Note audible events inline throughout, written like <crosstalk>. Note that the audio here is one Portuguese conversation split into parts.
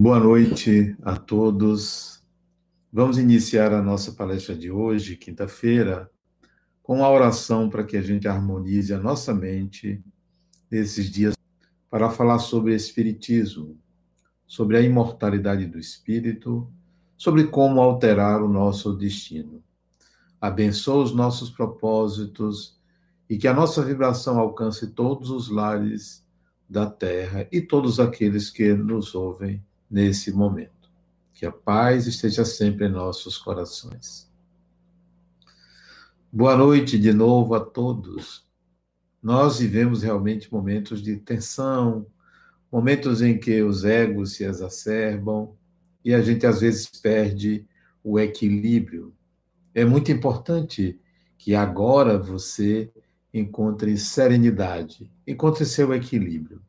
Boa noite a todos. Vamos iniciar a nossa palestra de hoje, quinta-feira, com a oração para que a gente harmonize a nossa mente nesses dias para falar sobre espiritismo, sobre a imortalidade do espírito, sobre como alterar o nosso destino. Abençoa os nossos propósitos e que a nossa vibração alcance todos os lares da terra e todos aqueles que nos ouvem nesse momento. Que a paz esteja sempre em nossos corações. Boa noite de novo a todos. Nós vivemos realmente momentos de tensão, momentos em que os egos se exacerbam e a gente às vezes perde o equilíbrio. É muito importante que agora você encontre serenidade, encontre seu equilíbrio.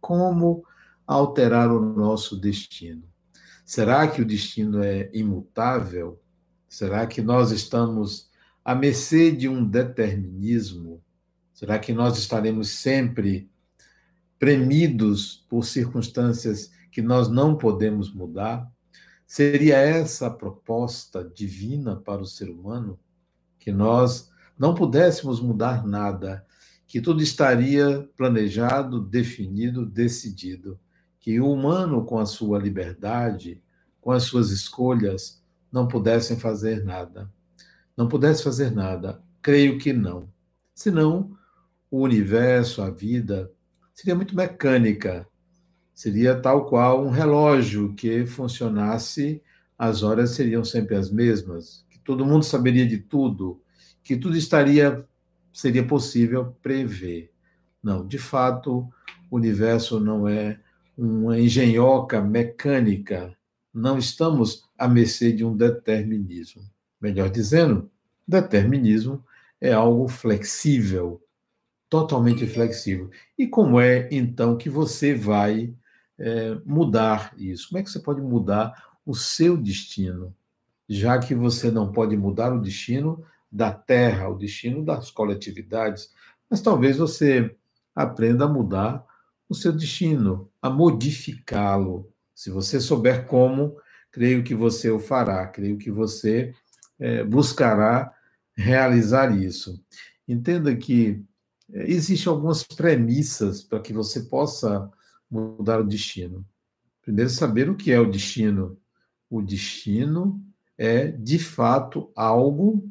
Como alterar o nosso destino? Será que o destino é imutável? Será que nós estamos à mercê de um determinismo? Será que nós estaremos sempre premidos por circunstâncias que nós não podemos mudar? Seria essa a proposta divina para o ser humano? Que nós não pudéssemos mudar nada, que tudo estaria planejado, definido, decidido que o humano, com a sua liberdade, com as suas escolhas, não pudessem fazer nada. Não pudesse fazer nada. Creio que não. Senão, o universo, a vida, seria muito mecânica. Seria tal qual um relógio que funcionasse, as horas seriam sempre as mesmas, que todo mundo saberia de tudo, que tudo estaria seria possível prever. Não, de fato, o universo não é uma engenhoca mecânica. Não estamos à mercê de um determinismo. Melhor dizendo, determinismo é algo flexível, totalmente flexível. E como é, então, que você vai é, mudar isso? Como é que você pode mudar o seu destino? Já que você não pode mudar o destino da Terra, o destino das coletividades, mas talvez você aprenda a mudar o seu destino, a modificá-lo. Se você souber como, creio que você o fará, creio que você é, buscará realizar isso. Entenda que é, existem algumas premissas para que você possa mudar o destino. Primeiro, saber o que é o destino. O destino é, de fato, algo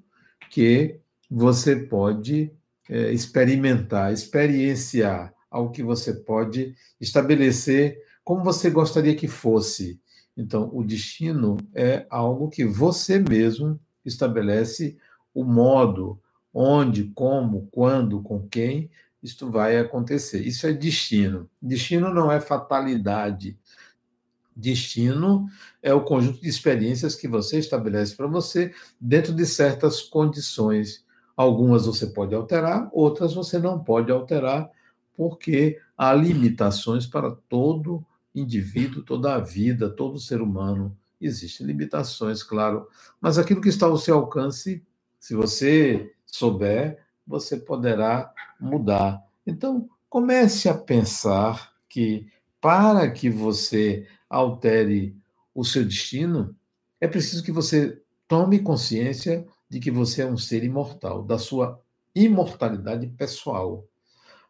que você pode é, experimentar, experienciar ao que você pode estabelecer como você gostaria que fosse. Então, o destino é algo que você mesmo estabelece o modo, onde, como, quando, com quem isto vai acontecer. Isso é destino. Destino não é fatalidade. Destino é o conjunto de experiências que você estabelece para você dentro de certas condições. Algumas você pode alterar, outras você não pode alterar, porque há limitações para todo indivíduo, toda a vida, todo ser humano. Existem limitações, claro, mas aquilo que está ao seu alcance, se você souber, você poderá mudar. Então, comece a pensar que para que você altere o seu destino, é preciso que você tome consciência de que você é um ser imortal, da sua imortalidade pessoal.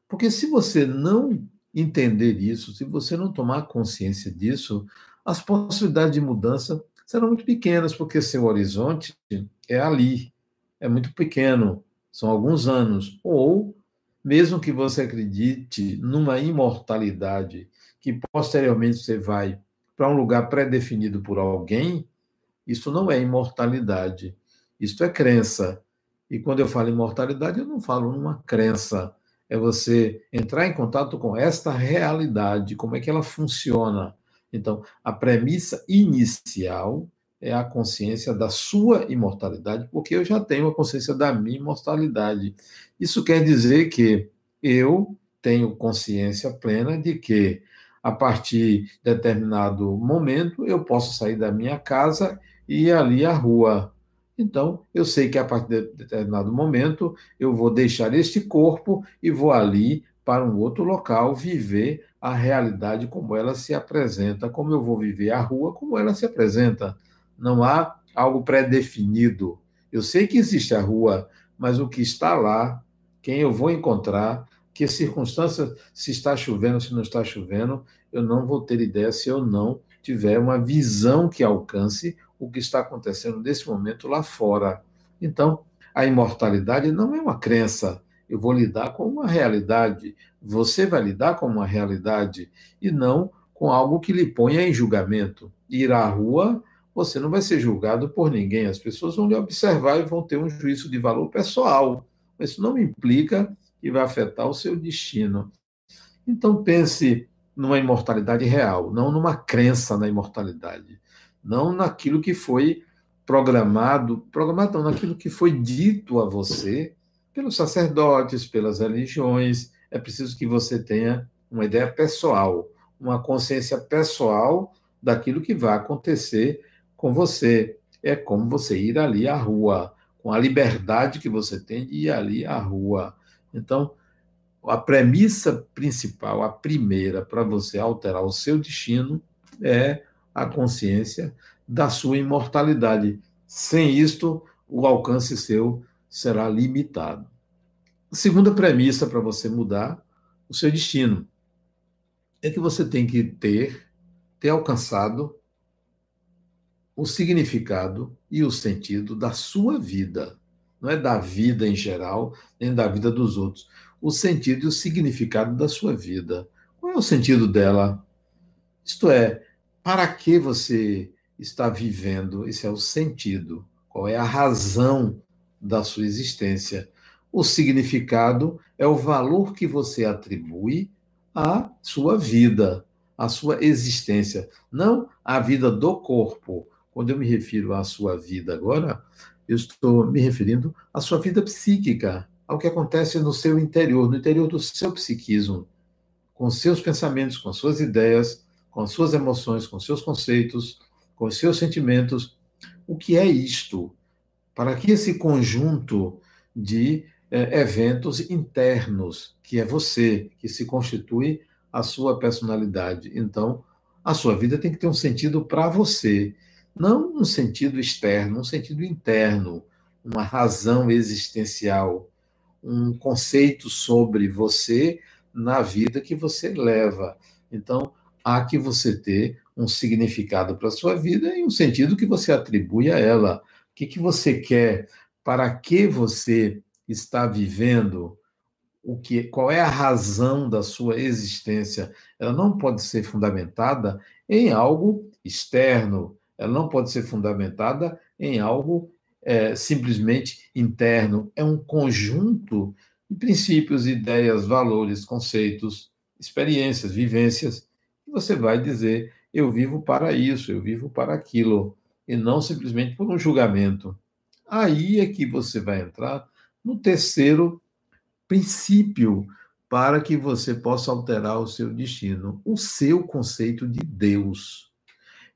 Porque se você não entender isso, se você não tomar consciência disso, as possibilidades de mudança serão muito pequenas, porque seu horizonte é ali, é muito pequeno, são alguns anos. Ou, mesmo que você acredite numa imortalidade, que posteriormente você vai para um lugar pré-definido por alguém, isso não é imortalidade, isso é crença. E quando eu falo imortalidade, eu não falo numa crença, é você entrar em contato com esta realidade, como é que ela funciona. Então, a premissa inicial é a consciência da sua imortalidade, porque eu já tenho a consciência da minha imortalidade. Isso quer dizer que eu tenho consciência plena de que, a partir de determinado momento, eu posso sair da minha casa e ir ali à rua. Então, eu sei que a partir de determinado momento eu vou deixar este corpo e vou ali para um outro local viver a realidade como ela se apresenta, como eu vou viver a rua como ela se apresenta. Não há algo pré-definido. Eu sei que existe a rua, mas o que está lá, quem eu vou encontrar, que circunstância, se está chovendo, se não está chovendo, eu não vou ter ideia se eu não tiver uma visão que alcance o que está acontecendo nesse momento lá fora. Então, a imortalidade não é uma crença. Eu vou lidar com uma realidade. Você vai lidar com uma realidade e não com algo que lhe ponha em julgamento. Ir à rua, você não vai ser julgado por ninguém. As pessoas vão lhe observar e vão ter um juízo de valor pessoal. Isso não implica que vai afetar o seu destino. Então pense numa imortalidade real, não numa crença na imortalidade, não naquilo que foi programado, programado não, naquilo que foi dito a você pelos sacerdotes, pelas religiões. É preciso que você tenha uma ideia pessoal, uma consciência pessoal daquilo que vai acontecer com você. É como você ir ali à rua, com a liberdade que você tem de ir ali à rua. Então, a premissa principal, a primeira para você alterar o seu destino é a consciência da sua imortalidade. Sem isto, o alcance seu será limitado. Segunda premissa para você mudar o seu destino é que você tem que ter, ter alcançado o significado e o sentido da sua vida. Não é da vida em geral, nem da vida dos outros. O sentido e o significado da sua vida. Qual é o sentido dela? Isto é, para que você está vivendo, esse é o sentido, qual é a razão da sua existência. O significado é o valor que você atribui à sua vida, à sua existência, não à vida do corpo. Quando eu me refiro à sua vida agora, eu estou me referindo à sua vida psíquica, ao que acontece no seu interior, no interior do seu psiquismo, com seus pensamentos, com suas ideias, com suas emoções, com seus conceitos, com os seus sentimentos. O que é isto? Para que esse conjunto de é, eventos internos, que é você, que se constitui a sua personalidade. Então, a sua vida tem que ter um sentido para você, não um sentido externo, um sentido interno, uma razão existencial, um conceito sobre você na vida que você leva. Então, há que você ter um significado para a sua vida e um sentido que você atribui a ela. O que, que você quer? Para que você está vivendo? O que, qual é a razão da sua existência? Ela não pode ser fundamentada em algo externo, ela não pode ser fundamentada em algo é, simplesmente interno. É um conjunto de princípios, ideias, valores, conceitos, experiências, vivências, você vai dizer eu vivo para isso, eu vivo para aquilo, e não simplesmente por um julgamento. Aí é que você vai entrar no terceiro princípio para que você possa alterar o seu destino, o seu conceito de Deus.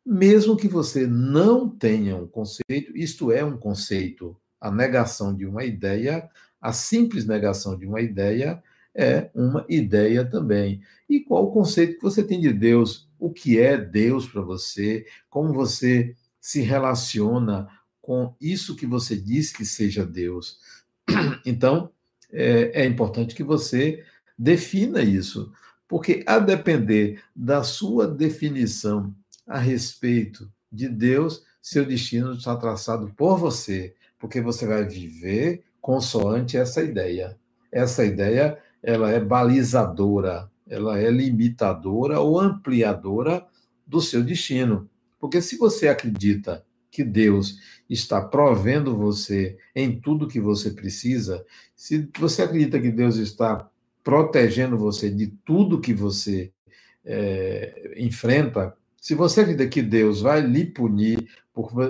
Mesmo que você não tenha um conceito, isto é um conceito, a negação de uma ideia, a simples negação de uma ideia é uma ideia também. E qual o conceito que você tem de Deus? O que é Deus para você? Como você se relaciona com isso que você diz que seja Deus? <clears throat> Então, é, é importante que você defina isso, porque a depender da sua definição a respeito de Deus, seu destino está traçado por você, porque você vai viver consoante essa ideia. Essa ideia ela é balizadora, ela é limitadora ou ampliadora do seu destino. Porque se você acredita que Deus está provendo você em tudo que você precisa, se você acredita que Deus está protegendo você de tudo que você é, enfrenta, se você acredita que Deus vai lhe punir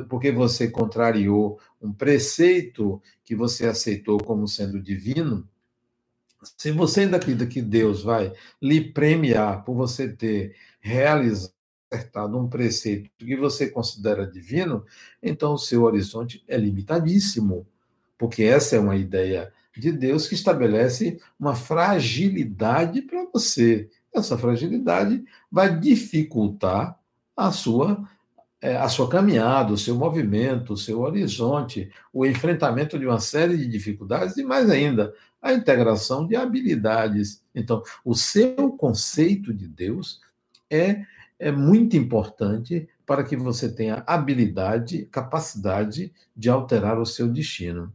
porque você contrariou um preceito que você aceitou como sendo divino, se você ainda acredita que Deus vai lhe premiar por você ter realizado um preceito que você considera divino, então o seu horizonte é limitadíssimo, porque essa é uma ideia de Deus que estabelece uma fragilidade para você. Essa fragilidade vai dificultar a sua é, a sua caminhada, o seu movimento, o seu horizonte, o enfrentamento de uma série de dificuldades e mais ainda a integração de habilidades. Então, o seu conceito de Deus é é muito importante para que você tenha habilidade, capacidade de alterar o seu destino.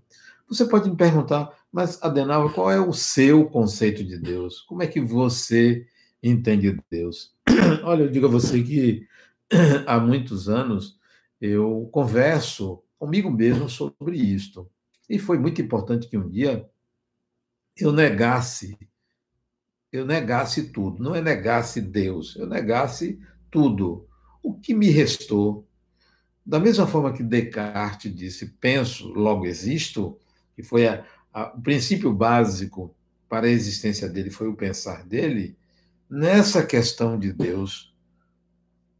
Você pode me perguntar, mas Adenauer, qual é o seu conceito de Deus? Como é que você entende Deus? <clears throat> Olha, eu digo a você que <clears throat> há muitos anos eu converso comigo mesmo sobre isto. E foi muito importante que um dia eu negasse, eu negasse tudo. Não é negasse Deus, eu negasse tudo. O que me restou? Da mesma forma que Descartes disse, penso, logo existo, que foi a, a, o princípio básico para a existência dele, foi o pensar dele, nessa questão de Deus,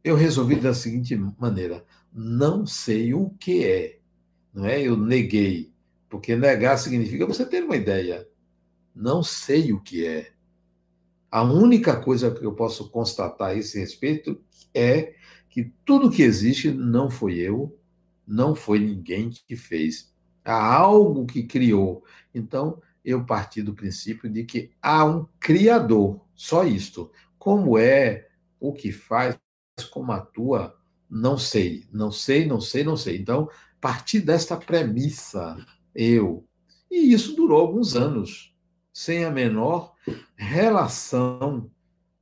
eu resolvi da seguinte maneira: não sei o que é. Não é? Eu neguei. Porque negar significa você ter uma ideia. Não sei o que é. A única coisa que eu posso constatar a esse respeito é que tudo que existe não foi eu, não foi ninguém que fez há algo que criou. Então, eu parti do princípio de que há um criador, só isto. Como é, o que faz, como atua, não sei, não sei, não sei, não sei. Então, parti desta premissa, eu. E isso durou alguns anos, sem a menor relação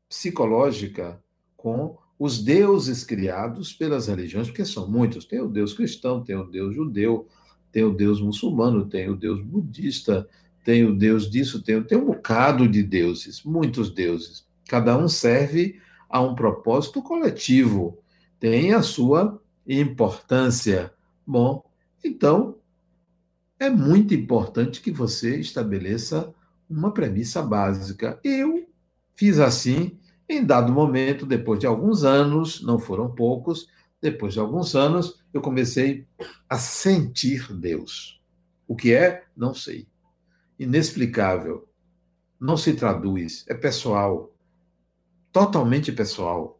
psicológica com os deuses criados pelas religiões, porque são muitos. Tem o Deus cristão, tem o Deus judeu, tem o Deus muçulmano, tem o Deus budista, tem o Deus disso, tem, tem um bocado de deuses, muitos deuses. Cada um serve a um propósito coletivo, tem a sua importância. Bom, então é muito importante que você estabeleça uma premissa básica. Eu fiz assim, em dado momento, depois de alguns anos, não foram poucos, depois de alguns anos, eu comecei a sentir Deus. O que é? Não sei. Inexplicável. Não se traduz. É pessoal. Totalmente pessoal.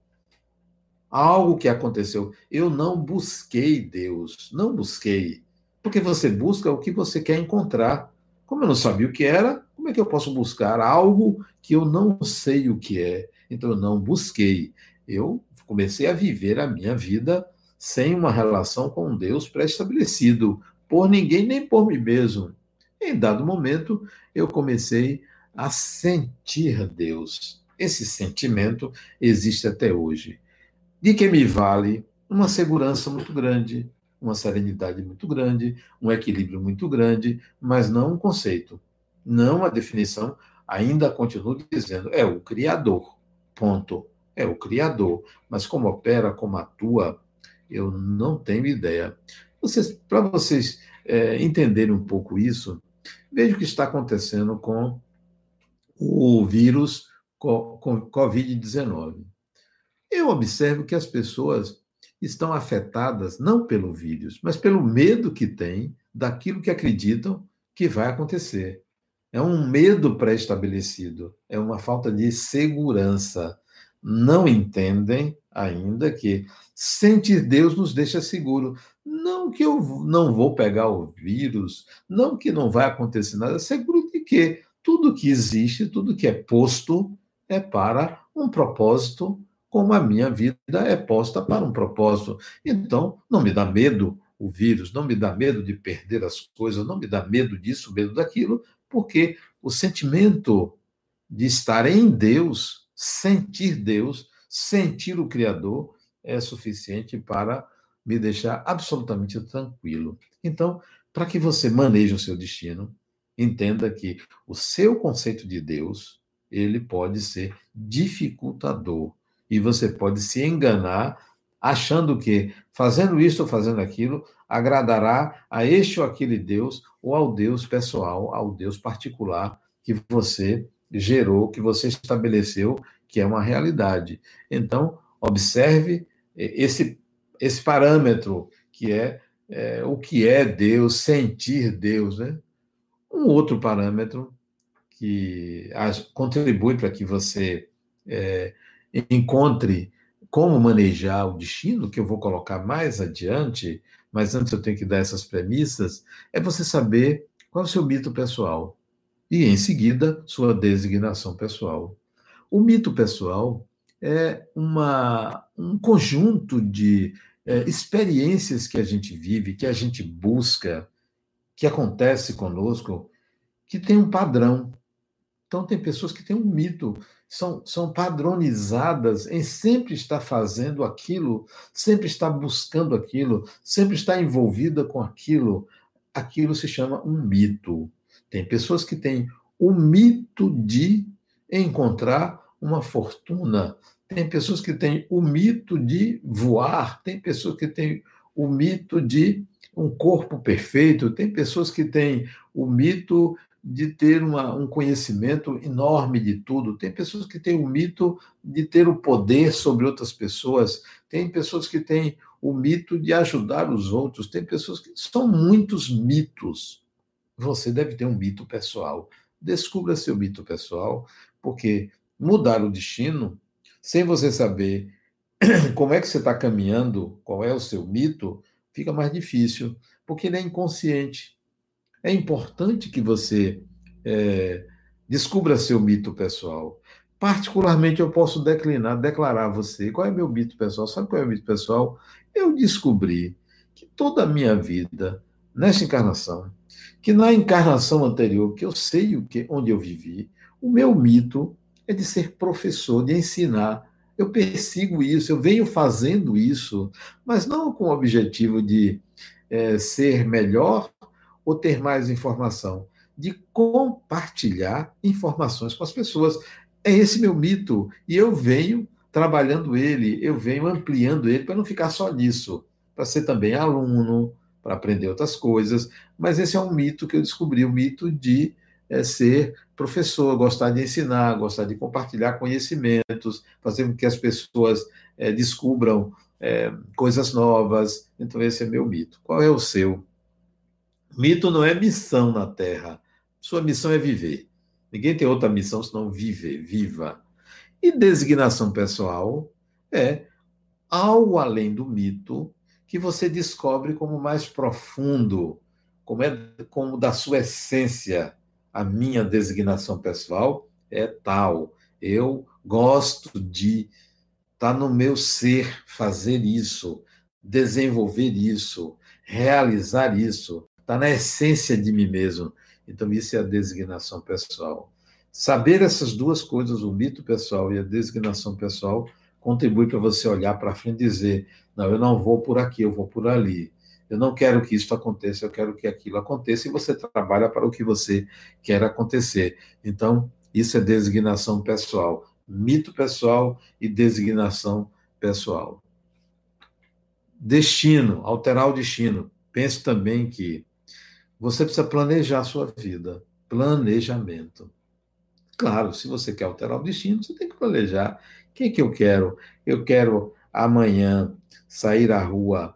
Algo que aconteceu. Eu não busquei Deus. Não busquei. Porque você busca o que você quer encontrar. Como eu não sabia o que era, como é que eu posso buscar algo que eu não sei o que é? Então eu não busquei. Eu comecei a viver a minha vida sem uma relação com Deus pré-estabelecido, por ninguém nem por mim mesmo. Em dado momento, eu comecei a sentir Deus. Esse sentimento existe até hoje. De que me vale uma segurança muito grande, uma serenidade muito grande, um equilíbrio muito grande, mas não um conceito, não a definição. Ainda continuo dizendo, é o Criador. Ponto é o Criador. Mas como opera, como atua, eu não tenho ideia. Vocês, Para vocês é, entenderem um pouco isso, veja o que está acontecendo com o vírus Covid-19. Eu observo que as pessoas estão afetadas não pelo vírus, mas pelo medo que têm daquilo que acreditam que vai acontecer. É um medo pré-estabelecido, é uma falta de segurança não entendem ainda que sentir Deus nos deixa seguro. Não que eu não vou pegar o vírus, não que não vai acontecer nada, seguro de que tudo que existe, tudo que é posto é para um propósito, como a minha vida é posta para um propósito. Então, não me dá medo o vírus, não me dá medo de perder as coisas, não me dá medo disso, medo daquilo, porque o sentimento de estar em Deus sentir Deus, sentir o Criador, é suficiente para me deixar absolutamente tranquilo. Então, para que você maneje o seu destino, entenda que o seu conceito de Deus, ele pode ser dificultador e você pode se enganar achando que fazendo isso ou fazendo aquilo agradará a este ou aquele Deus ou ao Deus pessoal, ao Deus particular que você gerou, que você estabeleceu, que é uma realidade. Então, observe esse, esse parâmetro, que é, é o que é Deus, sentir Deus. Né? Um outro parâmetro que contribui para que você é, encontre como manejar o destino, que eu vou colocar mais adiante, mas antes eu tenho que dar essas premissas, é você saber qual é o seu mito pessoal e, em seguida, sua designação pessoal. O mito pessoal é uma, um conjunto de é, experiências que a gente vive, que a gente busca, que acontece conosco, que tem um padrão. Então, tem pessoas que têm um mito, são, são padronizadas em sempre estar fazendo aquilo, sempre estar buscando aquilo, sempre estar envolvida com aquilo. Aquilo se chama um mito. Tem pessoas que têm o mito de encontrar uma fortuna. Tem pessoas que têm o mito de voar, tem pessoas que têm o mito de um corpo perfeito, tem pessoas que têm o mito de ter uma, um conhecimento enorme de tudo. Tem pessoas que têm o mito de ter o poder sobre outras pessoas. Tem pessoas que têm o mito de ajudar os outros. Tem pessoas que são muitos mitos. Você deve ter um mito pessoal. Descubra seu mito pessoal, porque mudar o destino sem você saber <clears throat> como é que você está caminhando, qual é o seu mito, fica mais difícil, porque ele é inconsciente. É importante que você é, descubra seu mito pessoal. Particularmente, eu posso declinar, declarar a você qual é meu mito pessoal. Sabe qual é o mito pessoal? Eu descobri que toda a minha vida, nessa encarnação, que na encarnação anterior, que eu sei o que, onde eu vivi, o meu mito é de ser professor, de ensinar. Eu persigo isso, eu venho fazendo isso, mas não com o objetivo de é, ser melhor ou ter mais informação, de compartilhar informações com as pessoas. É esse meu mito. E eu venho trabalhando ele, eu venho ampliando ele para não ficar só nisso, para ser também aluno, para aprender outras coisas. Mas esse é um mito que eu descobri, o mito de é, ser professor, gostar de ensinar, gostar de compartilhar conhecimentos, fazer com que as pessoas é, descubram é, coisas novas. Então, esse é meu mito. Qual é o seu? Mito não é missão na Terra. Sua missão é viver. Ninguém tem outra missão senão viver, viva. E designação pessoal é algo além do mito que você descobre como mais profundo, como é como da sua essência. A minha designação pessoal é tal. Eu gosto de estar tá no meu ser fazer isso, desenvolver isso, realizar isso está na essência de mim mesmo. Então, isso é a designação pessoal. Saber essas duas coisas, o mito pessoal e a designação pessoal, contribui para você olhar para frente e dizer: não, eu não vou por aqui, eu vou por ali. Eu não quero que isso aconteça, eu quero que aquilo aconteça, e você trabalha para o que você quer acontecer. Então, isso é designação pessoal. Mito pessoal e designação pessoal. Destino, alterar o destino. Penso também que você precisa planejar a sua vida. Planejamento. Claro, se você quer alterar o destino, você tem que planejar. O que, é que eu quero? Eu quero amanhã sair à rua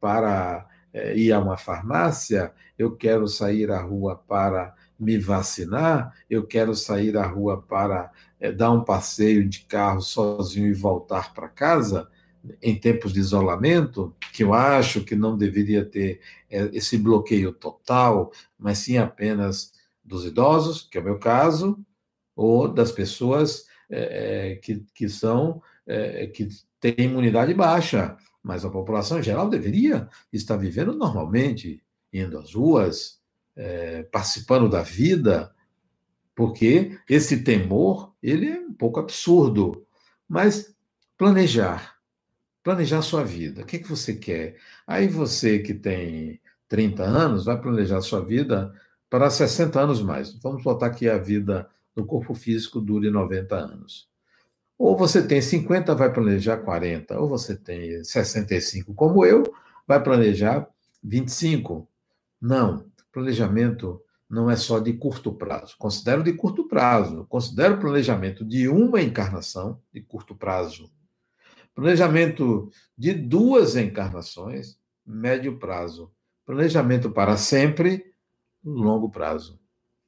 para é, ir a uma farmácia, eu quero sair à rua para me vacinar, eu quero sair à rua para é, dar um passeio de carro sozinho e voltar para casa em tempos de isolamento, que eu acho que não deveria ter é, esse bloqueio total, mas sim apenas dos idosos, que é o meu caso, ou das pessoas é, é que, que são é, que têm imunidade baixa, mas a população em geral deveria estar vivendo normalmente, indo às ruas, é, participando da vida, porque esse temor ele é um pouco absurdo, mas planejar planejar sua vida. O que, que você quer? Aí você que tem 30 anos vai planejar sua vida para 60 anos mais. Vamos botar que a vida no corpo físico dure 90 anos. Ou você tem 50, vai planejar 40. Ou você tem 65, como eu, vai planejar 25. Não. Planejamento não é só de curto prazo. Considero de curto prazo. Considero planejamento de uma encarnação, de curto prazo, Planejamento de duas encarnações, médio prazo. Planejamento para sempre, longo prazo.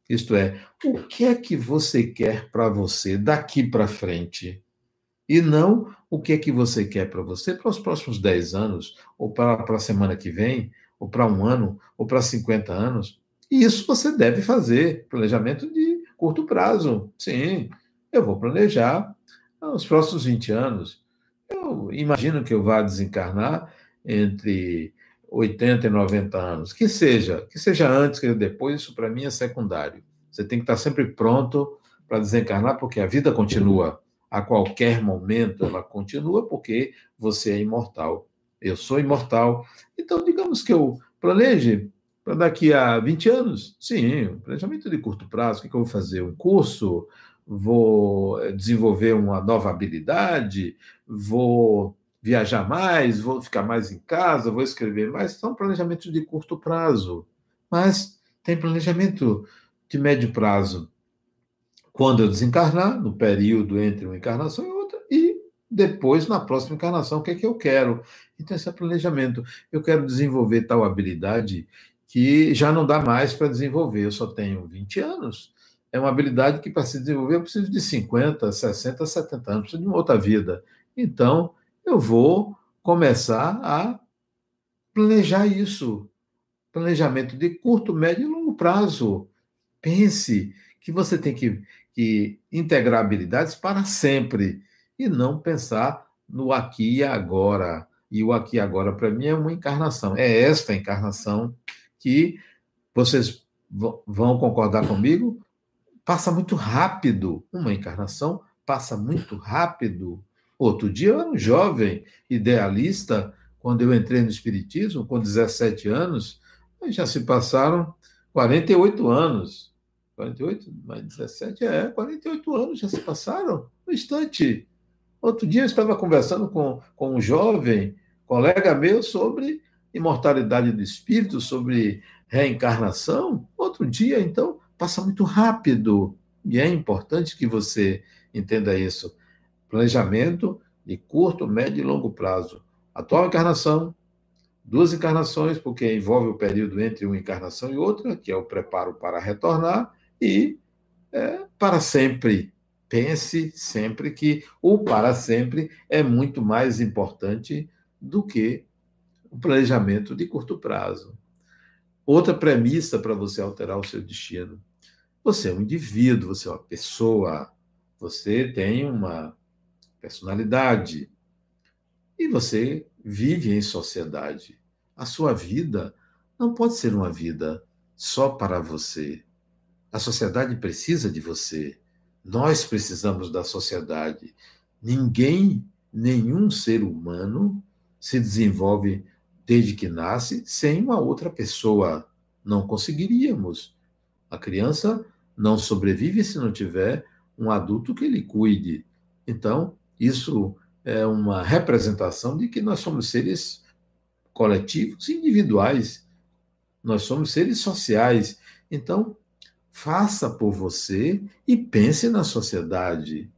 Isto é, o que é que você quer para você daqui para frente? E não o que é que você quer para você para os próximos 10 anos, ou para a semana que vem, ou para um ano, ou para 50 anos. E isso você deve fazer, planejamento de curto prazo. Sim, eu vou planejar os próximos 20 anos. Eu imagino que eu vá desencarnar entre 80 e 90 anos. Que seja, que seja antes, que depois, isso para mim é secundário. Você tem que estar sempre pronto para desencarnar, porque a vida continua. A qualquer momento ela continua, porque você é imortal. Eu sou imortal. Então, digamos que eu planeje para daqui a 20 anos. Sim, um planejamento de curto prazo. O que eu vou fazer? Um curso? Vou desenvolver uma nova habilidade? Vou viajar mais, vou ficar mais em casa, vou escrever mais. São planejamentos de curto prazo. Mas tem planejamento de médio prazo. Quando eu desencarnar, no período entre uma encarnação e outra, e depois, na próxima encarnação, o que é que eu quero? Então, esse é planejamento. Eu quero desenvolver tal habilidade que já não dá mais para desenvolver. Eu só tenho 20 anos. É uma habilidade que, para se desenvolver, eu preciso de 50, 60, 70 anos, preciso de uma outra vida. Então, eu vou começar a planejar isso. Planejamento de curto, médio e longo prazo. Pense que você tem que, que integrar habilidades para sempre e não pensar no aqui e agora. E o aqui e agora, para mim, é uma encarnação. É esta encarnação que vocês vão concordar comigo, passa muito rápido. Uma encarnação passa muito rápido. Outro dia eu era um jovem idealista, quando eu entrei no Espiritismo, com 17 anos, já se passaram 48 anos. 48 mais 17, é, 48 anos já se passaram, no instante. Outro dia eu estava conversando com, com um jovem, colega meu, sobre imortalidade do espírito, sobre reencarnação. Outro dia, então, passa muito rápido. E é importante que você entenda isso. Planejamento de curto, médio e longo prazo. Atual encarnação, duas encarnações, porque envolve o período entre uma encarnação e outra, que é o preparo para retornar, e é, para sempre. Pense sempre que o para sempre é muito mais importante do que o planejamento de curto prazo. Outra premissa para você alterar o seu destino. Você é um indivíduo, você é uma pessoa, você tem uma personalidade e você vive em sociedade. A sua vida não pode ser uma vida só para você. A sociedade precisa de você. Nós precisamos da sociedade. Ninguém, nenhum ser humano se desenvolve desde que nasce sem uma outra pessoa. Não conseguiríamos. A criança não sobrevive se não tiver um adulto que lhe cuide. Então, isso é uma representação de que nós somos seres coletivos e individuais. Nós somos seres sociais. Então, Faça por você e pense na sociedade.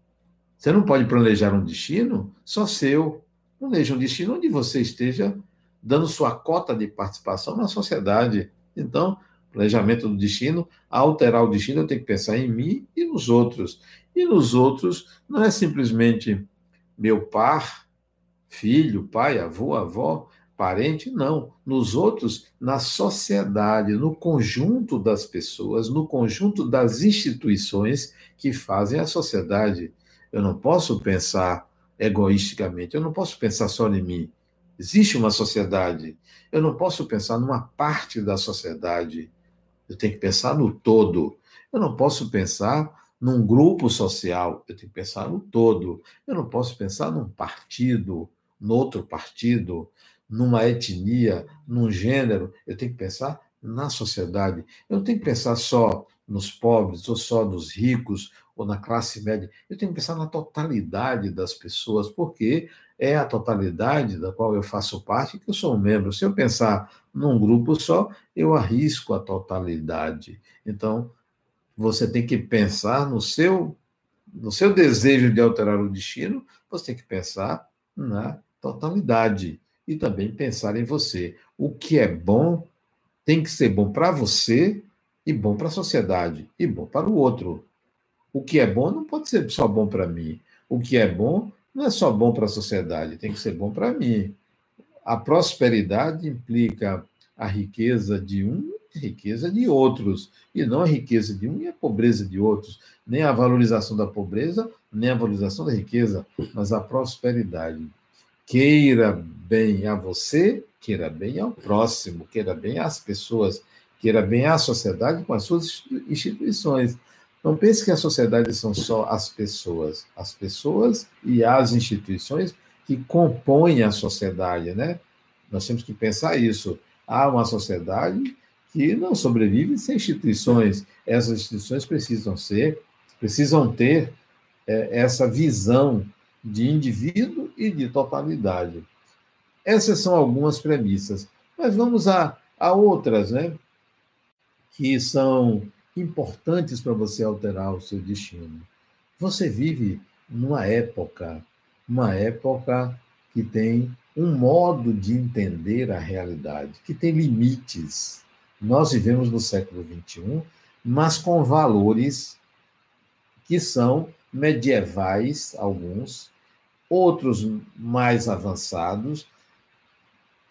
Você não pode planejar um destino só seu. Planeje um destino onde você esteja dando sua cota de participação na sociedade. Então, planejamento do destino, alterar o destino, eu tenho que pensar em mim e nos outros. E nos outros não é simplesmente meu par, filho, pai, avô, avó, parente, não. Nos outros, na sociedade, no conjunto das pessoas, no conjunto das instituições que fazem a sociedade. Eu não posso pensar egoisticamente, eu não posso pensar só em mim. Existe uma sociedade. Eu não posso pensar numa parte da sociedade. Eu tenho que pensar no todo. Eu não posso pensar num grupo social. Eu tenho que pensar no todo. Eu não posso pensar num partido, no outro partido numa etnia, num gênero, eu tenho que pensar na sociedade. Eu não tenho que pensar só nos pobres, ou só nos ricos, ou na classe média. Eu tenho que pensar na totalidade das pessoas, porque é a totalidade da qual eu faço parte que eu sou um membro. Se eu pensar num grupo só, eu arrisco a totalidade. Então, você tem que pensar no seu no seu desejo de alterar o destino, você tem que pensar na totalidade e também pensar em você. O que é bom tem que ser bom para você e bom para a sociedade, e bom para o outro. O que é bom não pode ser só bom para mim. O que é bom não é só bom para a sociedade, tem que ser bom para mim. A prosperidade implica a riqueza de um e a riqueza de outros, e não a riqueza de um e a pobreza de outros, nem a valorização da pobreza, nem a valorização da riqueza, mas a prosperidade. Queira bem a você, queira bem ao próximo, queira bem às pessoas, queira bem à sociedade com as suas instituições. Não pense que a sociedade são só as pessoas, as pessoas e as instituições que compõem a sociedade, né? Nós temos que pensar isso. Há uma sociedade que não sobrevive sem instituições. Essas instituições precisam ser, precisam ter é, essa visão de indivíduo e de totalidade. Essas são algumas premissas. Mas vamos a, a outras, né? Que são importantes para você alterar o seu destino. Você vive numa época, uma época que tem um modo de entender a realidade, que tem limites. Nós vivemos no século XXI, mas com valores que são medievais, alguns, outros mais avançados,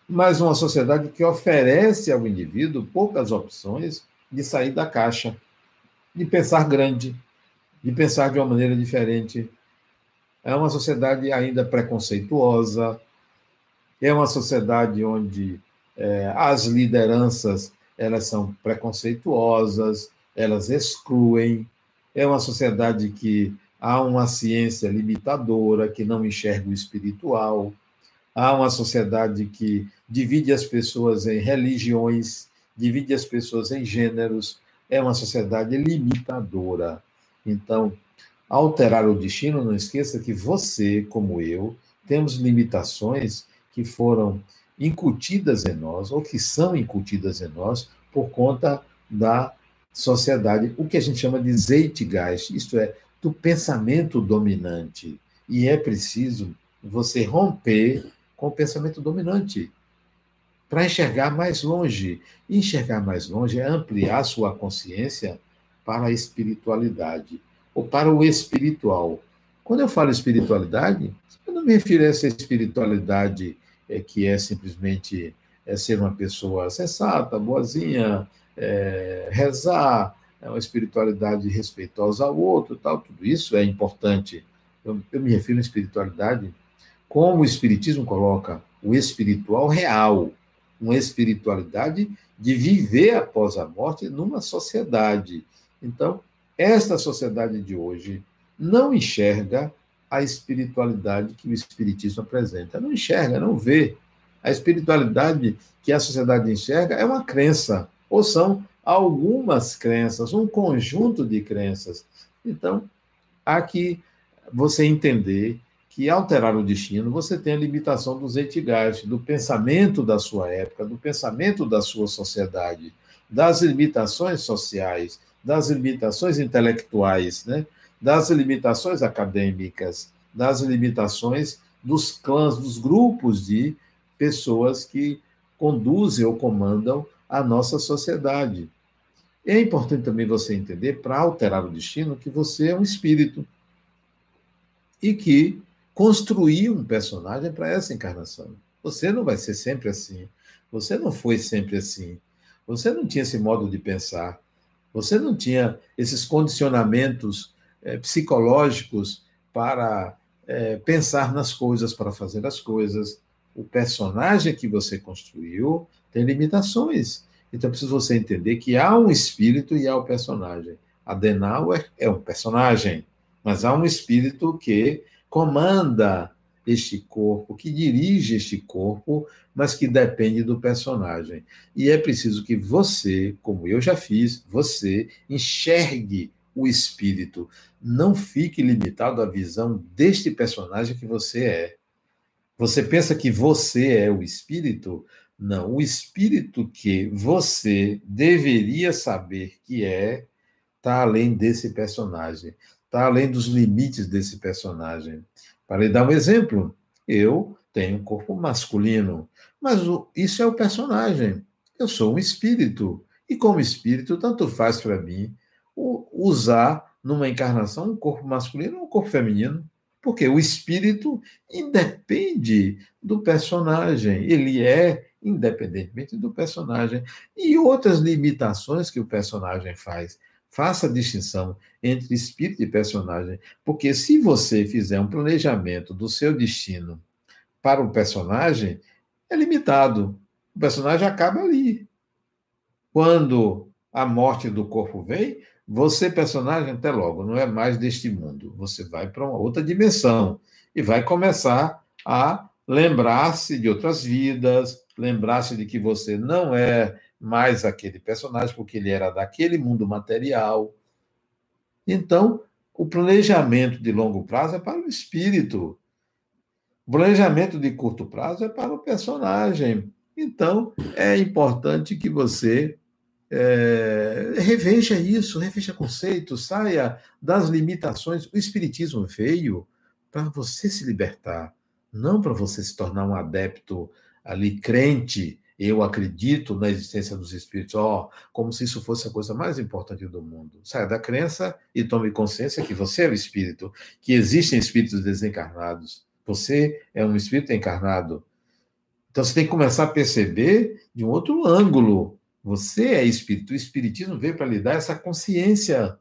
mas uma sociedade que oferece ao indivíduo poucas opções de sair da caixa, de pensar grande, de pensar de uma maneira diferente. É uma sociedade ainda preconceituosa, é uma sociedade onde é, as lideranças elas são preconceituosas, elas excluem, é uma sociedade que há uma ciência limitadora, que não enxerga o espiritual, há uma sociedade que divide as pessoas em religiões, divide as pessoas em gêneros, é uma sociedade limitadora. Então, alterar o destino, não esqueça que você, como eu, temos limitações que foram incutidas em nós, ou que são incutidas em nós, por conta da sociedade, o que a gente chama de Zeitgeist, isto é, do pensamento dominante. E é preciso você romper com o pensamento dominante para enxergar mais longe. Enxergar mais longe é ampliar sua consciência para a espiritualidade, ou para o espiritual. Quando eu falo espiritualidade, eu não me refiro a essa espiritualidade é, que é simplesmente é, ser uma pessoa sensata, boazinha, é, rezar, é uma espiritualidade respeitosa ao outro, tal, tudo isso é importante. Eu, eu me refiro à espiritualidade como o Espiritismo coloca o espiritual real, uma espiritualidade de viver após a morte numa sociedade. Então, esta sociedade de hoje não enxerga a espiritualidade que o Espiritismo apresenta. Não enxerga, não vê. A espiritualidade que a sociedade enxerga é uma crença, ou são algumas crenças, um conjunto de crenças. Então, há que você entender que alterar o destino, você tem a limitação do Zeitgeist, do pensamento da sua época, do pensamento da sua sociedade, das limitações sociais, das limitações intelectuais, né? das limitações acadêmicas, das limitações dos clãs, dos grupos de pessoas que conduzem ou comandam a nossa sociedade. É importante também você entender, para alterar o destino, que você é um espírito e que construir um personagem para essa encarnação. Você não vai ser sempre assim. Você não foi sempre assim. Você não tinha esse modo de pensar. Você não tinha esses condicionamentos é, psicológicos para é, pensar nas coisas, para fazer as coisas. O personagem que você construiu tem limitações. Então, precisa você entender que há um espírito e há o um personagem. Adenauer é um personagem, mas há um espírito que comanda este corpo, que dirige este corpo, mas que depende do personagem. E é preciso que você, como eu já fiz, você enxergue o espírito. Não fique limitado à visão deste personagem que você é. Você pensa que você é o espírito? Não, o espírito que você deveria saber que é está além desse personagem está além dos limites desse personagem. Para lhe dar um exemplo, eu tenho um corpo masculino, mas isso é o personagem. Eu sou um espírito E como espírito, tanto faz para mim usar numa encarnação um corpo masculino ou um corpo feminino. Porque o espírito independe do personagem, ele é independentemente do personagem. E outras limitações que o personagem faz. Faça a distinção entre espírito e personagem, porque se você fizer um planejamento do seu destino para o personagem, é limitado. O personagem acaba ali. Quando a morte do corpo vem, você, personagem, até logo, não é mais deste mundo. Você vai para uma outra dimensão e vai começar a lembrar-se de outras vidas, lembrar-se de que você não é mais aquele personagem, porque ele era daquele mundo material. Então, o planejamento de longo prazo é para o espírito. O planejamento de curto prazo é para o personagem. Então, é importante que você é, reveja isso, reveja conceitos, saia das limitações. O Espiritismo veio para você se libertar, não para você se tornar um adepto ali crente. Eu acredito na existência dos espíritos, oh, como se isso fosse a coisa mais importante do mundo. Saia da crença e tome consciência que você é o espírito, que existem espíritos desencarnados. Você é um espírito encarnado. Então você tem que começar a perceber de um outro ângulo você é espírito. O espiritismo veio para lhe dar essa consciência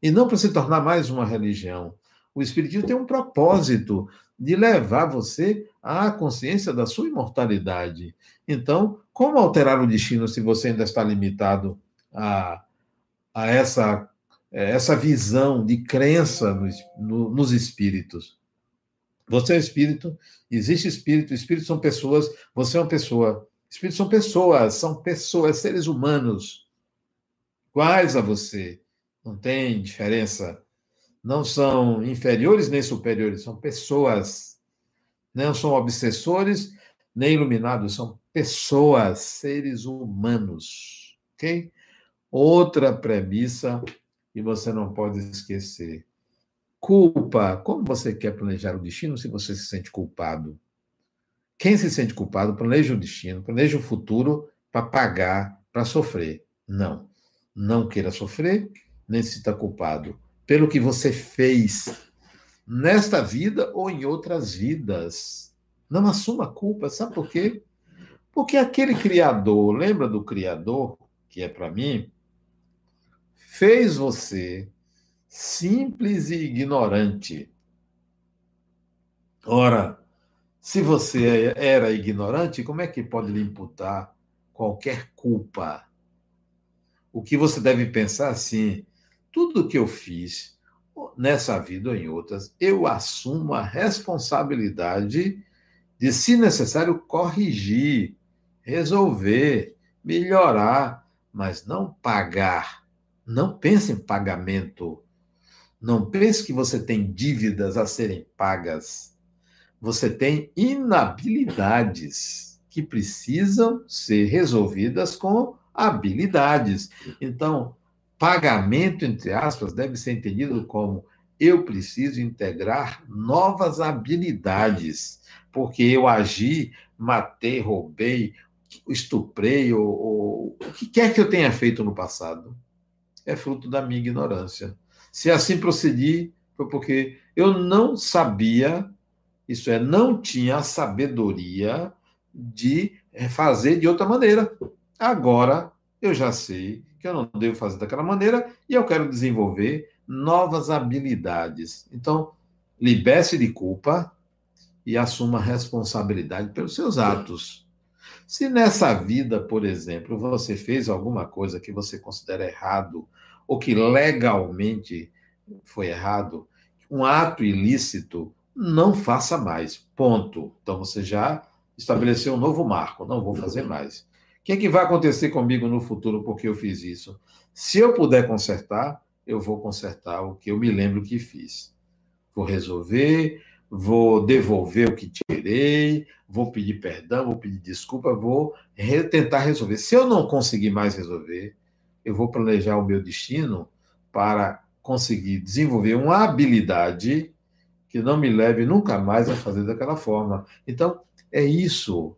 e não para se tornar mais uma religião. O espiritismo tem um propósito de levar você à consciência da sua imortalidade. Então, como alterar o destino se você ainda está limitado a, a essa, essa visão de crença nos, no, nos espíritos? Você é espírito, existe espírito, espíritos são pessoas, você é uma pessoa. Espíritos são pessoas, são pessoas, seres humanos, iguais a você. Não tem diferença. Não são inferiores nem superiores, são pessoas. Não são obsessores nem iluminados, são pessoas, seres humanos. Ok? Outra premissa que você não pode esquecer. Culpa. Como você quer planejar o destino se você se sente culpado? Quem se sente culpado planeja o destino, planeja o futuro para pagar, para sofrer. Não. Não queira sofrer, nem se está culpado pelo que você fez nesta vida ou em outras vidas. Não assuma culpa, sabe por quê? Porque aquele criador, lembra do criador, que é para mim, fez você simples e ignorante. Ora, se você era ignorante, como é que pode lhe imputar qualquer culpa? O que você deve pensar assim: tudo que eu fiz nessa vida ou em outras, eu assumo a responsabilidade de, se necessário, corrigir, resolver, melhorar, mas não pagar. Não pense em pagamento. Não pense que você tem dívidas a serem pagas você tem inabilidades que precisam ser resolvidas com habilidades. Então, pagamento, entre aspas, deve ser entendido como eu preciso integrar novas habilidades, porque eu agi, matei, roubei, estuprei, ou, ou o que quer que eu tenha feito no passado, é fruto da minha ignorância. Se assim procedi, foi porque eu não sabia isso é, não tinha a sabedoria de eh, fazer de outra maneira. Agora eu já sei que eu não devo fazer daquela maneira e eu quero desenvolver novas habilidades. Então, libere-se de culpa e assuma responsabilidade pelos seus atos. Se nessa vida, por exemplo, você fez alguma coisa que você considera errado ou que legalmente foi errado, um ato ilícito, não faça mais. Ponto. Então você já estabeleceu um novo marco. Não vou fazer mais. O que, é que vai acontecer comigo no futuro porque eu fiz isso? Se eu puder consertar, eu vou consertar o que eu me lembro que fiz. Vou resolver, vou devolver o que tirei, vou pedir perdão, vou pedir desculpa, vou re tentar resolver. Se eu não conseguir mais resolver, eu vou planejar o meu destino para conseguir desenvolver uma habilidade que não me leve nunca mais a fazer daquela forma. Então, é isso.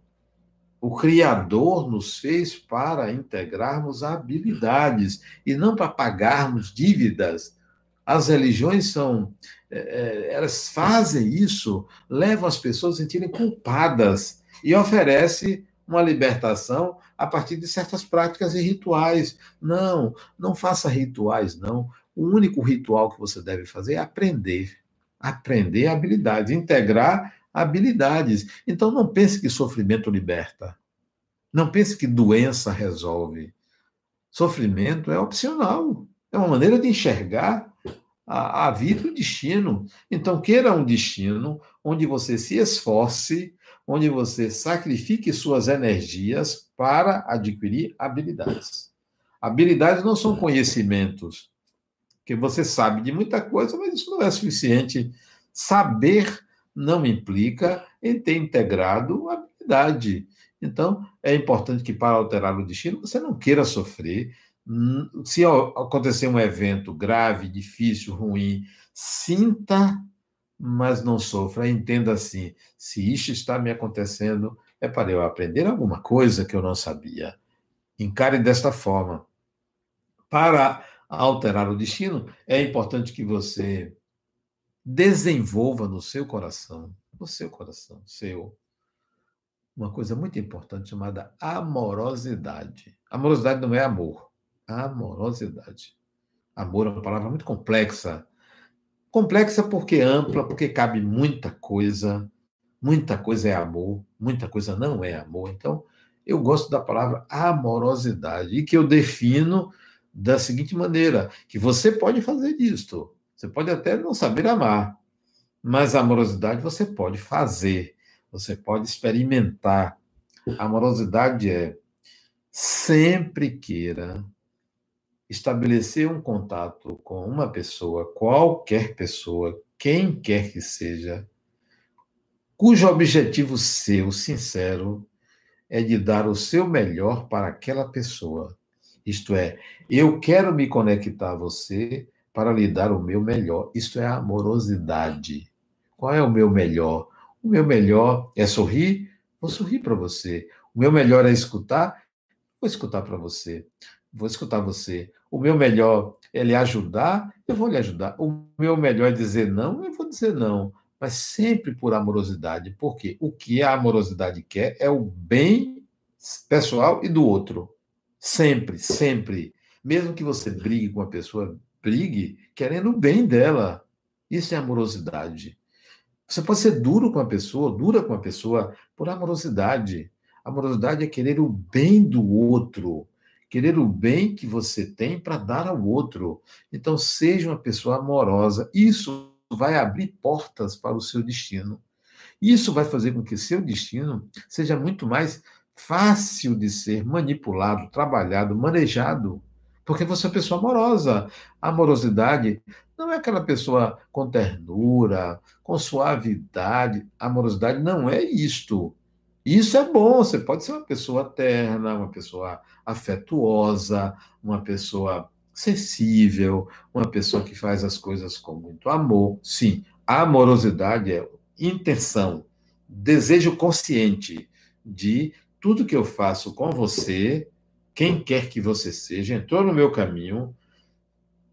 O Criador nos fez para integrarmos habilidades e não para pagarmos dívidas. As religiões são, é, é, elas fazem isso, levam as pessoas a sentirem culpadas e oferece uma libertação a partir de certas práticas e rituais. Não, não faça rituais, não. O único ritual que você deve fazer é aprender. Aprender habilidades, integrar habilidades. Então não pense que sofrimento liberta. Não pense que doença resolve. Sofrimento é opcional. É uma maneira de enxergar a, a vida e o destino. Então, queira um destino onde você se esforce, onde você sacrifique suas energias para adquirir habilidades. Habilidades não são conhecimentos, que você sabe de muita coisa, mas isso não é suficiente. Saber não implica em ter integrado habilidade. Então, é importante que, para alterar o destino, você não queira sofrer. Hum, se acontecer um evento grave, difícil, ruim, sinta, mas não sofra. Entenda assim: se isto está me acontecendo, é para eu aprender alguma coisa que eu não sabia. Encare desta forma. Para alterar o destino, é importante que você desenvolva no seu coração, no seu coração, seu, uma coisa muito importante chamada amorosidade. Amorosidade não é amor, amorosidade. Amor é uma palavra muito complexa. Complexa porque ampla, porque cabe muita coisa. Muita coisa é amor, muita coisa não é amor. Então, eu gosto da palavra amorosidade e que eu defino da seguinte maneira: que você pode fazer isto, você pode até não saber amar, mas a amorosidade você pode fazer, você pode experimentar. A amorosidade é sempre queira estabelecer um contato com uma pessoa, qualquer pessoa, quem quer que seja, cujo objetivo seu, sincero, é de dar o seu melhor para aquela pessoa. Isto é, eu quero me conectar a você para lhe dar o meu melhor. Isto é amorosidade. Qual é o meu melhor? O meu melhor é sorrir? Vou sorrir para você. O meu melhor é escutar? Vou escutar para você. Vou escutar você. O meu melhor é lhe ajudar? Eu vou lhe ajudar. O meu melhor é dizer não? Eu vou dizer não. Mas sempre por amorosidade. Porque o que a amorosidade quer é o bem pessoal e do outro. Sempre, sempre. Mesmo que você brigue com uma pessoa brigue querendo o bem dela. Isso é amorosidade. Você pode ser duro com a pessoa, dura com a pessoa, por amorosidade. Amorosidade é querer o bem do outro, querer o bem que você tem para dar ao outro. Então, seja uma pessoa amorosa. Isso vai abrir portas para o seu destino. Isso vai fazer com que seu destino seja muito mais fácil de ser manipulado, trabalhado, manejado. Porque você é uma pessoa amorosa. Amorosidade não é aquela pessoa com ternura, com suavidade. Amorosidade não é isto. Isso é bom, você pode ser uma pessoa terna, uma pessoa afetuosa, uma pessoa sensível, uma pessoa que faz as coisas com muito amor. Sim, a amorosidade é intenção, desejo consciente de tudo que eu faço com você quem quer que você seja, entrou no meu caminho,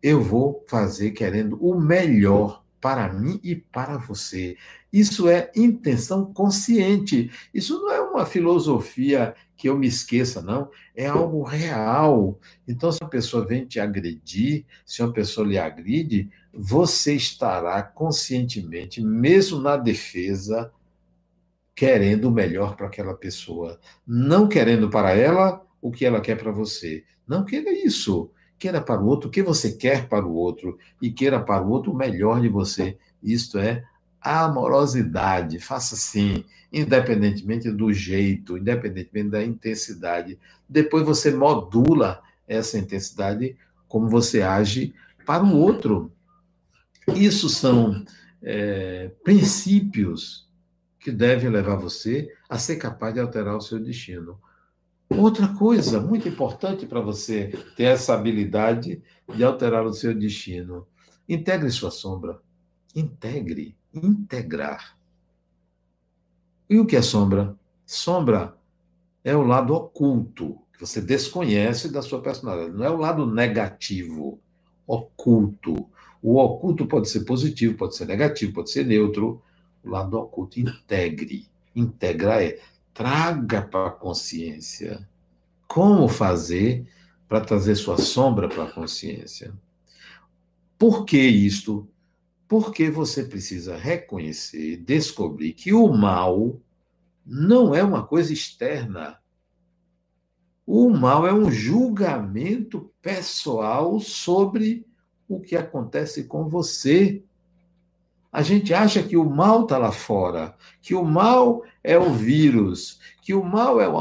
eu vou fazer querendo o melhor para mim e para você. Isso é intenção consciente. Isso não é uma filosofia que eu me esqueça, não. É algo real. Então, se uma pessoa vem te agredir, se uma pessoa lhe agride, você estará conscientemente, mesmo na defesa, querendo o melhor para aquela pessoa. Não querendo para ela o que ela quer para você. Não queira isso. Queira para o outro o que você quer para o outro e queira para o outro o melhor de você. Isto é amorosidade. Faça assim, independentemente do jeito, independentemente da intensidade. Depois você modula essa intensidade como você age para o outro. Isso são é, princípios que devem levar você a ser capaz de alterar o seu destino. Outra coisa muito importante para você ter essa habilidade de alterar o seu destino. Integre sua sombra. Integre. Integrar. E o que é sombra? Sombra é o lado oculto, que você desconhece da sua personalidade. Não é o lado negativo, oculto. O oculto pode ser positivo, pode ser negativo, pode ser neutro. O lado oculto integre. Integrar é traga para a consciência. Como fazer para trazer sua sombra para a consciência? Por que isto? Porque você precisa reconhecer, descobrir que o mal não é uma coisa externa. O mal é um julgamento pessoal sobre o que acontece com você. A gente acha que o mal está lá fora, que o mal é o vírus, que o mal é o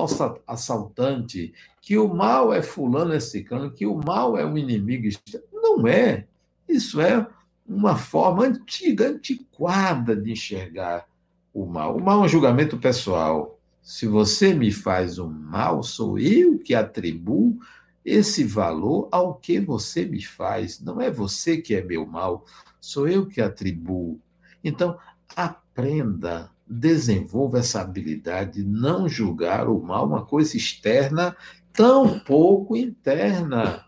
assaltante, que o mal é fulano, é ciclano, que o mal é um inimigo. Não é. Isso é uma forma antiga, antiquada de enxergar o mal. O mal é um julgamento pessoal. Se você me faz um mal, sou eu que atribuo esse valor ao que você me faz. Não é você que é meu mal, sou eu que atribuo. Então, aprenda, desenvolva essa habilidade de não julgar o mal uma coisa externa, tão pouco interna.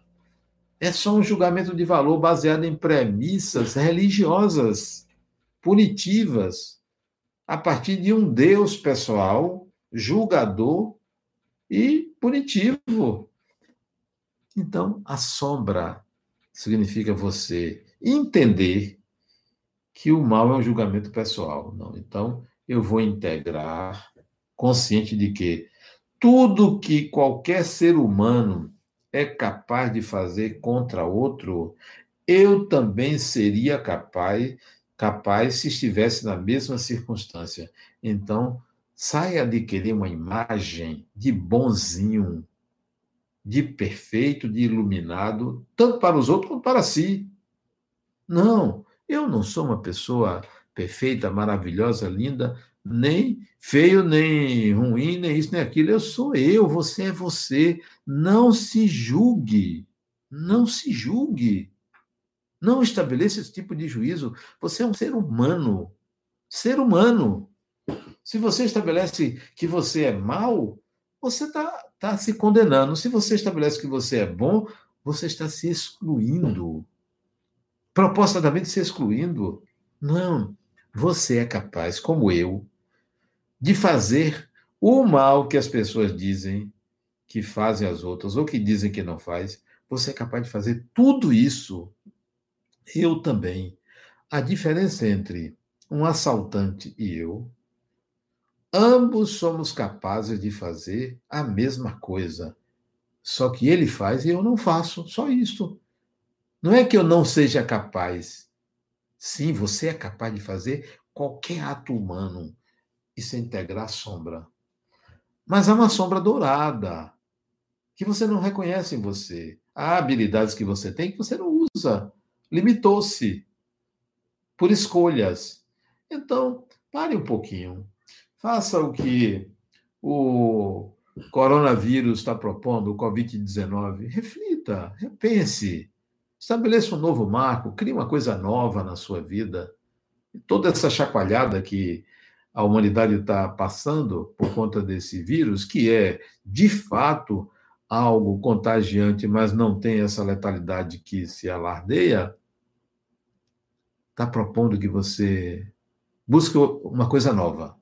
É só um julgamento de valor baseado em premissas religiosas, punitivas, a partir de um Deus pessoal, julgador e punitivo. Então, a sombra significa você entender que o mal é um julgamento pessoal. Não. Então, eu vou integrar, consciente de que tudo que qualquer ser humano é capaz de fazer contra outro, eu também seria capaz capaz se estivesse na mesma circunstância. Então, saia de querer uma imagem de bonzinho, de perfeito, de iluminado, tanto para os outros quanto para si. Não, eu não sou uma pessoa perfeita, maravilhosa, linda, nem feio, nem ruim, nem isso, nem aquilo. Eu sou eu, você é você. Não se julgue. Não se julgue. Não estabeleça esse tipo de juízo. Você é um ser humano. Ser humano. Se você estabelece que você é mal, você está tá se condenando. Se você estabelece que você é bom, você está se excluindo. Propositadamente se excluindo. Não. Você é capaz, como eu, de fazer o mal que as pessoas dizem que fazem às outras, ou que dizem que não faz. Você é capaz de fazer tudo isso eu também. A diferença entre um assaltante e eu, ambos somos capazes de fazer a mesma coisa. Só que ele faz e eu não faço, só isso. Não é que eu não seja capaz. Sim, você é capaz de fazer qualquer ato humano e se integrar à sombra. Mas há uma sombra dourada que você não reconhece em você. Há habilidades que você tem que você não usa limitou-se por escolhas. Então, pare um pouquinho. Faça o que o coronavírus está propondo, o Covid-19. Reflita, repense. Estabeleça um novo marco, crie uma coisa nova na sua vida. Toda essa chacoalhada que a humanidade está passando por conta desse vírus, que é, de fato, algo contagiante, mas não tem essa letalidade que se alardeia, está propondo que você busque uma coisa nova.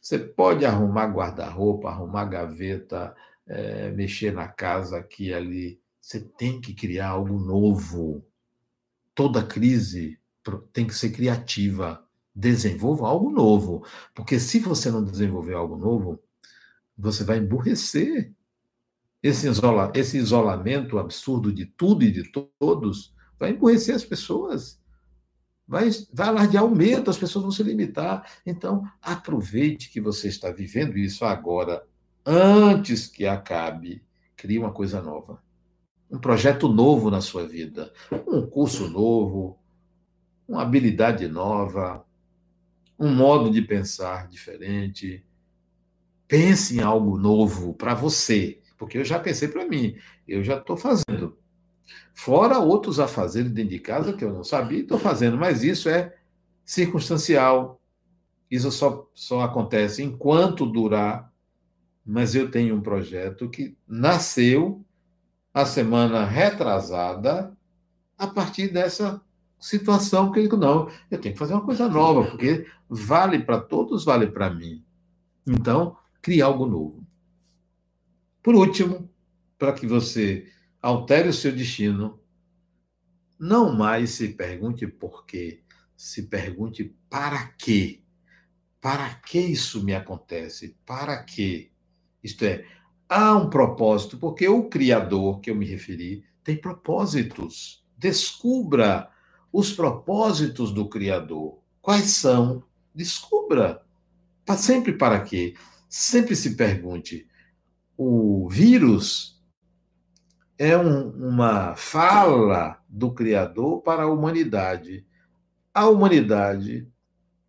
Você pode arrumar guarda-roupa, arrumar gaveta, é, mexer na casa aqui e ali. Você tem que criar algo novo. Toda crise tem que ser criativa. Desenvolva algo novo. Porque se você não desenvolver algo novo, você vai emburrecer. Esse, isola, esse isolamento absurdo de tudo e de todos vai emburrecer as pessoas vai, vai alardear o medo, as pessoas vão se limitar. Então, aproveite que você está vivendo isso agora, antes que acabe. Crie uma coisa nova. Um projeto novo na sua vida. Um curso novo, uma habilidade nova, um modo de pensar diferente. Pense em algo novo para você, porque eu já pensei para mim, eu já estou fazendo. Fora outros a fazer dentro de casa que eu não sabia e estou fazendo, mas isso é circunstancial. Isso só, só acontece enquanto durar mas eu tenho um projeto que nasceu a semana retrasada a partir dessa situação que ele não, eu tenho que fazer uma coisa nova, porque vale para todos, vale para mim. Então, crie algo novo. Por último, para que você altere o seu destino, não mais se pergunte por quê, se pergunte para quê. Para que isso me acontece? Para quê? Isto é, há um propósito, porque o Criador que eu me referi tem propósitos. Descubra os propósitos do Criador. Quais são? Descubra. Sempre para quê? Sempre se pergunte. O vírus é um, uma fala do Criador para a humanidade. A humanidade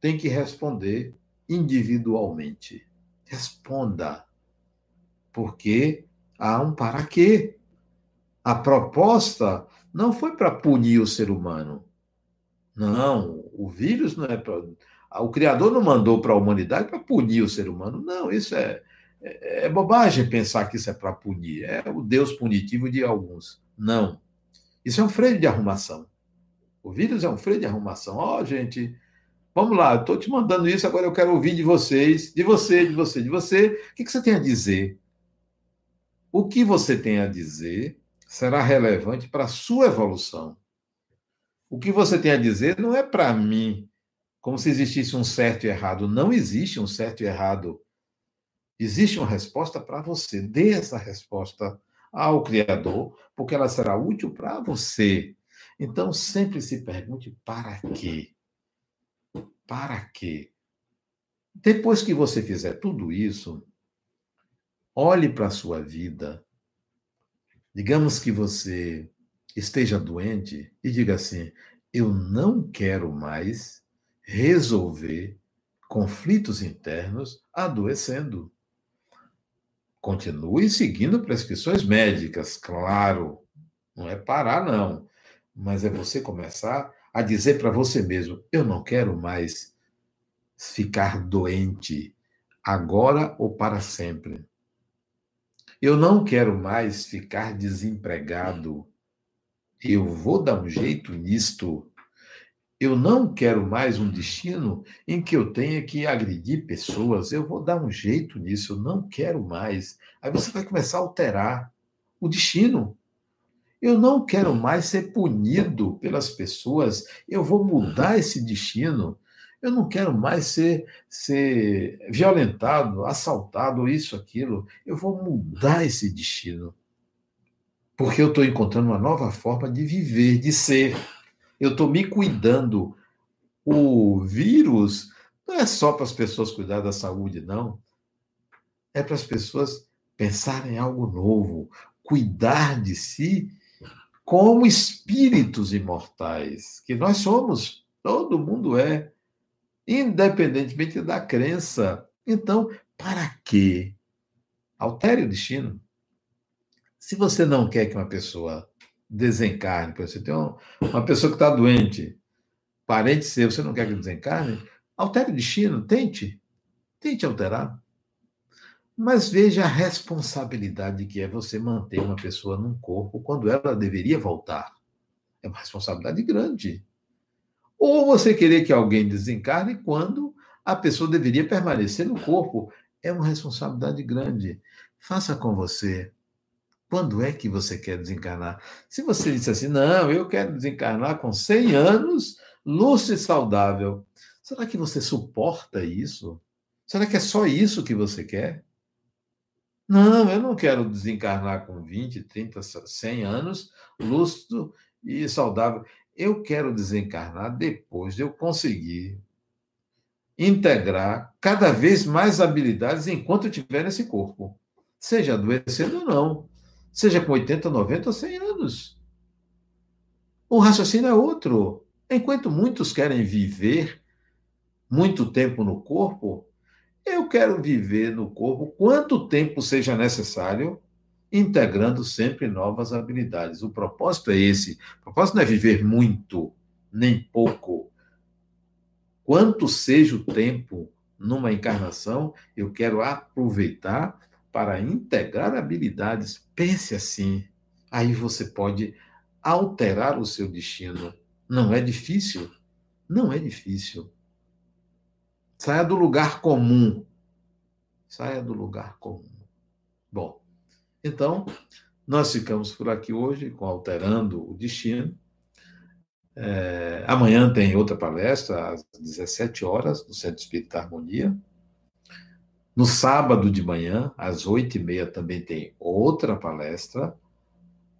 tem que responder individualmente. Responda. Porque há um para quê. A proposta não foi para punir o ser humano. Não, o vírus não é para. O Criador não mandou para a humanidade para punir o ser humano. Não, isso é, é, é bobagem pensar que isso é para punir. É o Deus punitivo de alguns. Não. Isso é um freio de arrumação. O vírus é um freio de arrumação. Ó, oh, gente, vamos lá, estou te mandando isso, agora eu quero ouvir de vocês, de você, de você, de você. O que, que você tem a dizer? O que você tem a dizer será relevante para a sua evolução. O que você tem a dizer não é para mim, como se existisse um certo e errado. Não existe um certo e errado. Existe uma resposta para você. Dê essa resposta ao Criador, porque ela será útil para você. Então, sempre se pergunte para quê? Para quê? Depois que você fizer tudo isso, olhe para a sua vida. Digamos que você esteja doente e diga assim: eu não quero mais resolver conflitos internos adoecendo. Continue seguindo prescrições médicas, claro. Não é parar, não. Mas é você começar a dizer para você mesmo: eu não quero mais ficar doente, agora ou para sempre. Eu não quero mais ficar desempregado. Eu vou dar um jeito nisto. Eu não quero mais um destino em que eu tenha que agredir pessoas. Eu vou dar um jeito nisso. Eu não quero mais. Aí você vai começar a alterar o destino. Eu não quero mais ser punido pelas pessoas. Eu vou mudar esse destino. Eu não quero mais ser, ser violentado, assaltado, isso, aquilo. Eu vou mudar esse destino. Porque eu estou encontrando uma nova forma de viver, de ser eu estou me cuidando. O vírus não é só para as pessoas cuidar da saúde, não. É para as pessoas pensarem em algo novo, cuidar de si como espíritos imortais, que nós somos, todo mundo é, independentemente da crença. Então, para quê? Altere o destino. Se você não quer que uma pessoa desencarne. Você tem uma pessoa que está doente, parente seu, você não quer que desencarne? Altere o destino, tente. Tente alterar. Mas veja a responsabilidade que é você manter uma pessoa num corpo quando ela deveria voltar. É uma responsabilidade grande. Ou você querer que alguém desencarne quando a pessoa deveria permanecer no corpo. É uma responsabilidade grande. Faça com você quando é que você quer desencarnar? Se você disse assim, não, eu quero desencarnar com 100 anos, lúcido e saudável, será que você suporta isso? Será que é só isso que você quer? Não, eu não quero desencarnar com 20, 30, 100 anos, lúcido e saudável. Eu quero desencarnar depois de eu conseguir integrar cada vez mais habilidades enquanto eu estiver nesse corpo, seja adoecendo ou não seja com 80, 90 ou 100 anos. O raciocínio é outro. Enquanto muitos querem viver muito tempo no corpo, eu quero viver no corpo quanto tempo seja necessário, integrando sempre novas habilidades. O propósito é esse. O propósito não é viver muito, nem pouco. Quanto seja o tempo numa encarnação, eu quero aproveitar para integrar habilidades. Pense assim. Aí você pode alterar o seu destino. Não é difícil? Não é difícil. Saia do lugar comum. Saia do lugar comum. Bom, então, nós ficamos por aqui hoje com Alterando o Destino. É, amanhã tem outra palestra, às 17 horas, no Centro Espírita Harmonia. No sábado de manhã, às 8h30, também tem outra palestra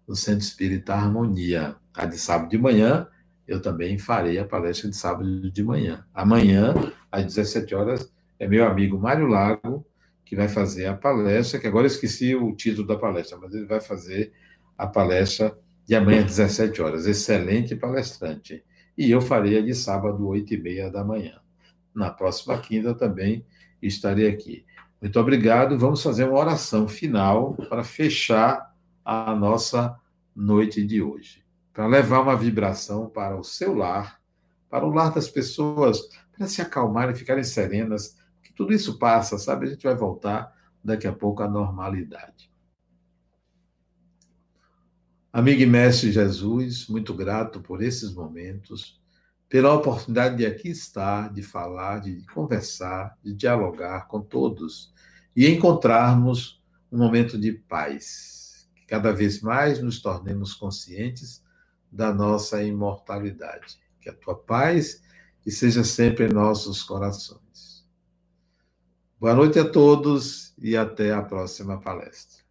no Centro Espírita Harmonia. A de sábado de manhã, eu também farei a palestra de sábado de manhã. Amanhã, às 17 horas, é meu amigo Mário Lago, que vai fazer a palestra, que agora esqueci o título da palestra, mas ele vai fazer a palestra de amanhã às 17 horas. Excelente palestrante. E eu farei a de sábado, 8 e meia da manhã. Na próxima quinta também estarei aqui. Muito obrigado. Vamos fazer uma oração final para fechar a nossa noite de hoje. Para levar uma vibração para o seu lar, para o lar das pessoas, para se acalmarem, ficarem serenas, tudo isso passa, sabe? A gente vai voltar daqui a pouco à normalidade. Amigo e mestre Jesus, muito grato por esses momentos, pela oportunidade de aqui estar, de falar, de conversar, de dialogar com todos e encontrarmos um momento de paz. Que cada vez mais nos tornemos conscientes da nossa imortalidade. Que a tua paz seja sempre em nossos corações. Boa noite a todos e até a próxima palestra.